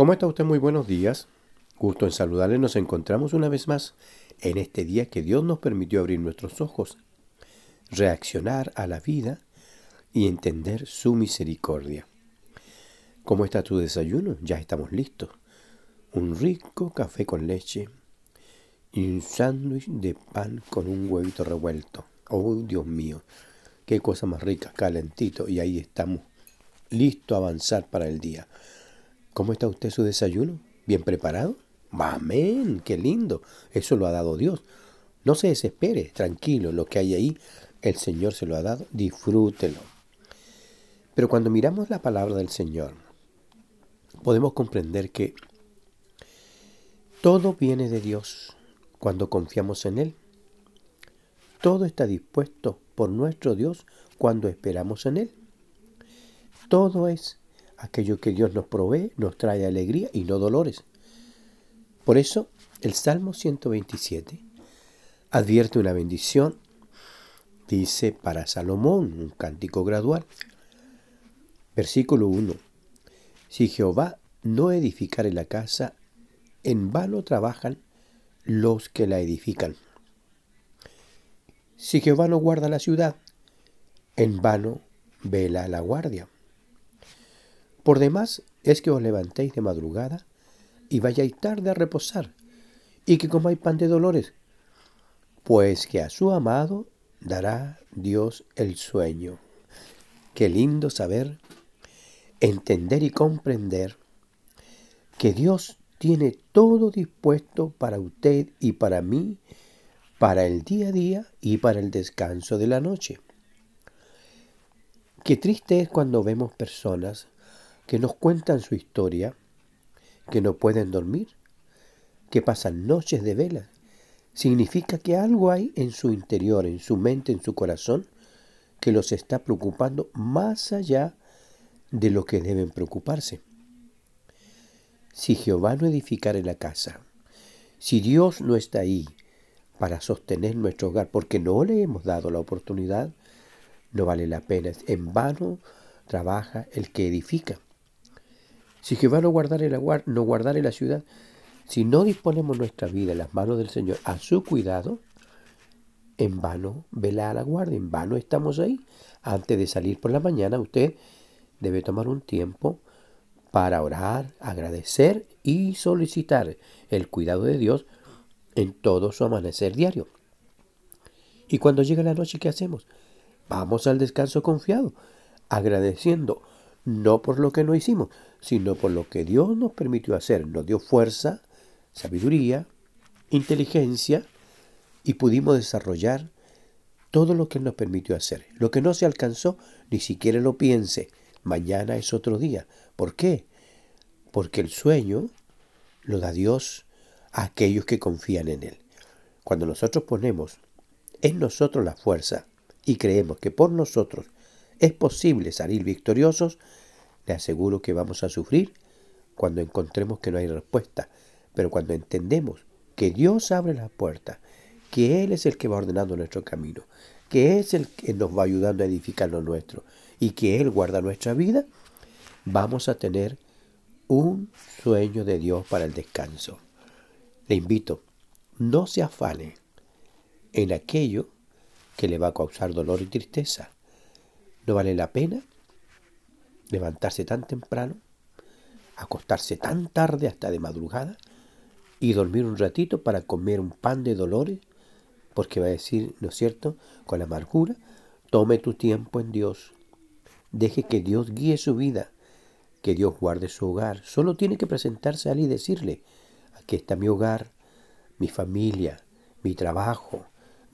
¿Cómo está usted? Muy buenos días. Gusto en saludarle. Nos encontramos una vez más en este día que Dios nos permitió abrir nuestros ojos, reaccionar a la vida y entender su misericordia. ¿Cómo está tu desayuno? Ya estamos listos. Un rico café con leche y un sándwich de pan con un huevito revuelto. Oh, Dios mío, qué cosa más rica, calentito. Y ahí estamos, listos a avanzar para el día. ¿Cómo está usted su desayuno? ¿Bien preparado? Amén, qué lindo. Eso lo ha dado Dios. No se desespere, tranquilo, lo que hay ahí, el Señor se lo ha dado, disfrútelo. Pero cuando miramos la palabra del Señor, podemos comprender que todo viene de Dios cuando confiamos en Él. Todo está dispuesto por nuestro Dios cuando esperamos en Él. Todo es aquello que Dios nos provee, nos trae alegría y no dolores. Por eso el Salmo 127 advierte una bendición, dice para Salomón, un cántico gradual. Versículo 1. Si Jehová no edificare la casa, en vano trabajan los que la edifican. Si Jehová no guarda la ciudad, en vano vela la guardia. Por demás es que os levantéis de madrugada y vayáis tarde a reposar, y que comáis pan de dolores, pues que a su amado dará Dios el sueño. Qué lindo saber, entender y comprender que Dios tiene todo dispuesto para usted y para mí, para el día a día y para el descanso de la noche. Qué triste es cuando vemos personas que nos cuentan su historia, que no pueden dormir, que pasan noches de vela. Significa que algo hay en su interior, en su mente, en su corazón, que los está preocupando más allá de lo que deben preocuparse. Si Jehová no edificare la casa, si Dios no está ahí para sostener nuestro hogar, porque no le hemos dado la oportunidad, no vale la pena. En vano trabaja el que edifica. Si Jehová no guardare la, no guardare la ciudad, si no disponemos nuestra vida en las manos del Señor a su cuidado, en vano vela a la guardia, en vano estamos ahí. Antes de salir por la mañana, usted debe tomar un tiempo para orar, agradecer y solicitar el cuidado de Dios en todo su amanecer diario. Y cuando llega la noche, ¿qué hacemos? Vamos al descanso confiado, agradeciendo no por lo que no hicimos, sino por lo que Dios nos permitió hacer. Nos dio fuerza, sabiduría, inteligencia y pudimos desarrollar todo lo que nos permitió hacer. Lo que no se alcanzó, ni siquiera lo piense. Mañana es otro día. ¿Por qué? Porque el sueño lo da Dios a aquellos que confían en Él. Cuando nosotros ponemos en nosotros la fuerza y creemos que por nosotros es posible salir victoriosos, le aseguro que vamos a sufrir cuando encontremos que no hay respuesta. Pero cuando entendemos que Dios abre las puertas, que Él es el que va ordenando nuestro camino, que es el que nos va ayudando a edificar lo nuestro y que Él guarda nuestra vida, vamos a tener un sueño de Dios para el descanso. Le invito, no se afane en aquello que le va a causar dolor y tristeza. No vale la pena levantarse tan temprano, acostarse tan tarde hasta de madrugada y dormir un ratito para comer un pan de dolores, porque va a decir, ¿no es cierto?, con amargura, tome tu tiempo en Dios, deje que Dios guíe su vida, que Dios guarde su hogar. Solo tiene que presentarse a él y decirle, aquí está mi hogar, mi familia, mi trabajo,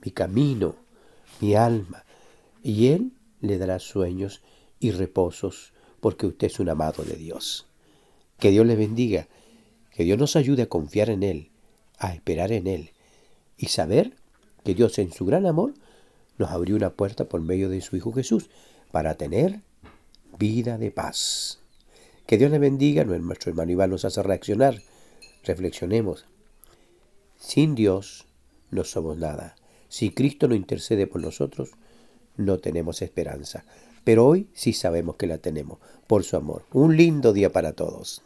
mi camino, mi alma. Y Él le dará sueños y reposos porque usted es un amado de Dios. Que Dios le bendiga, que Dios nos ayude a confiar en Él, a esperar en Él y saber que Dios en su gran amor nos abrió una puerta por medio de su Hijo Jesús para tener vida de paz. Que Dios le bendiga, nuestro hermano Iván nos hace reaccionar. Reflexionemos. Sin Dios no somos nada. Si Cristo no intercede por nosotros, no tenemos esperanza. Pero hoy sí sabemos que la tenemos, por su amor. Un lindo día para todos.